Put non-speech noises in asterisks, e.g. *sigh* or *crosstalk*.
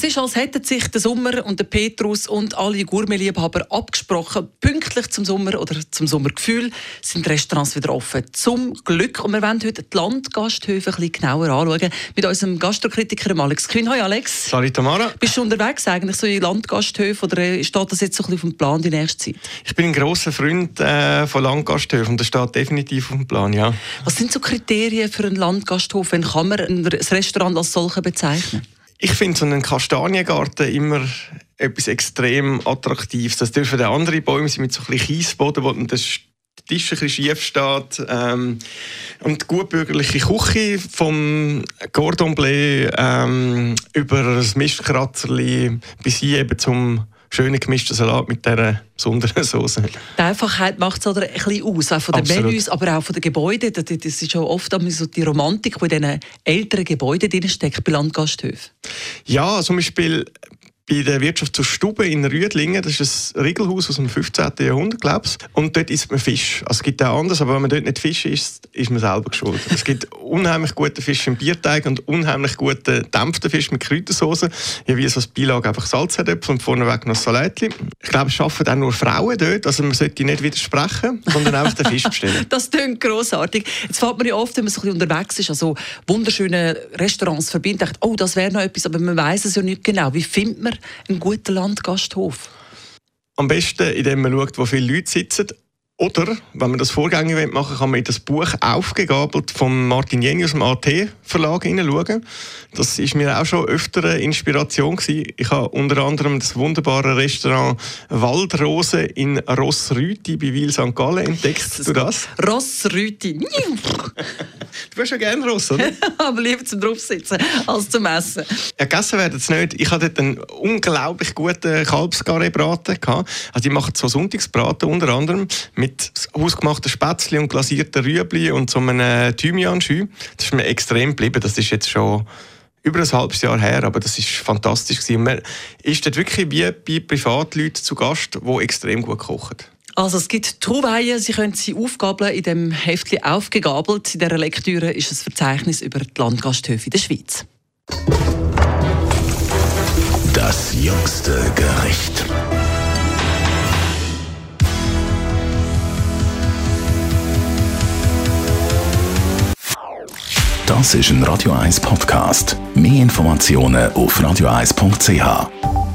Es ist, als hätten sich der Sommer und der Petrus und alle Gourmetliebhaber abgesprochen. Pünktlich zum Sommer oder zum Sommergefühl sind Restaurants wieder offen. Zum Glück. Und wir wollen heute die Landgasthöfe ein bisschen genauer anschauen. Mit unserem Gastrokritiker Alex Quinn. Hallo Alex. Salut Tamara. Bist du unterwegs eigentlich so in Landgasthöfe oder steht das jetzt so ein bisschen auf dem Plan die nächste Zeit? Ich bin ein grosser Freund äh, von Landgasthöfen und das steht definitiv auf dem Plan, ja. Was sind so Kriterien für einen Landgasthof? Wenn kann man ein Restaurant als solche bezeichnen? Ich finde so einen Kastaniengarten immer etwas extrem Attraktives. Das dürfen auch andere Bäume sein mit so ein bisschen Kiesboden, wo der Tisch ein bisschen schief steht. Ähm, und die gutbürgerliche Küche vom Cordon Bleu ähm, über das Mistkratzerli bis hin eben zum schönen gemischten Salat mit dieser besonderen Soße. Die Einfachheit macht es ein bisschen aus, auch von den Absolut. Menüs, aber auch von den Gebäuden. Das ist schon oft so die Romantik, die in diesen älteren Gebäuden drinsteckt, bei Landgasthöfen. Ja, zum Beispiel bei der Wirtschaft zur Stube in Rüdlingen. Das ist ein Riegelhaus aus dem 15. Jahrhundert, glaube ich. Und dort isst man Fisch. Also es gibt auch anders, aber wenn man dort nicht Fisch isst, ist man selber geschuldet. es gibt *laughs* unheimlich guten Fisch im Bierteig und unheimlich guten dämpften Fisch mit Kräutersoße. Ja, wie so das Beilage einfach Salzherdöpfel und vorneweg noch Salatli. Ich glaube, es arbeiten auch nur Frauen dort. Also man sollte nicht widersprechen, sondern einfach den Fisch bestellen. *laughs* das klingt grossartig. Jetzt fällt man ja oft, wenn man so ein bisschen unterwegs ist, also wunderschöne Restaurants verbindet, oh, das wäre noch etwas, aber man weiß es ja nicht genau. Wie findet man ein guter Landgasthof? Am besten, indem man schaut, wo viele Leute sitzen oder, wenn man das vorgängig machen will, kann man in das Buch «Aufgegabelt» von Martin Jenny aus dem AT-Verlag hineinschauen. Das ist mir auch schon öfter eine Inspiration gewesen. Ich habe unter anderem das wunderbare Restaurant «Waldrose» in Rossrüti bei Wil St. Gallen entdeckt. Du das? Rossrüti. Du bist ja gerne Ross, oder? *laughs* Aber lieber zum Draufsitzen als zum Essen. Ja, gegessen werden es nicht. Ich hatte dort einen unglaublich guten Kalbsgaré-Braten. Also die machen so Sonntagsbraten unter anderem mit mit hausgemachten Spätzle und glasierten Rüebli und so einem Thymian-Schü. Das ist mir extrem geblieben. Das ist jetzt schon über ein halbes Jahr her, aber das ist fantastisch gewesen. man ist dort wirklich wie bei Privatleuten zu Gast, die extrem gut kochen. Also es gibt Truweihen, Sie können sie aufgabeln in dem Heftchen aufgegabelt. In dieser Lektüre ist ein Verzeichnis über die Landgasthöfe der Schweiz. Das jüngste Gericht. Das ist ein Radio 1 Podcast. Mehr Informationen auf radio1.ch.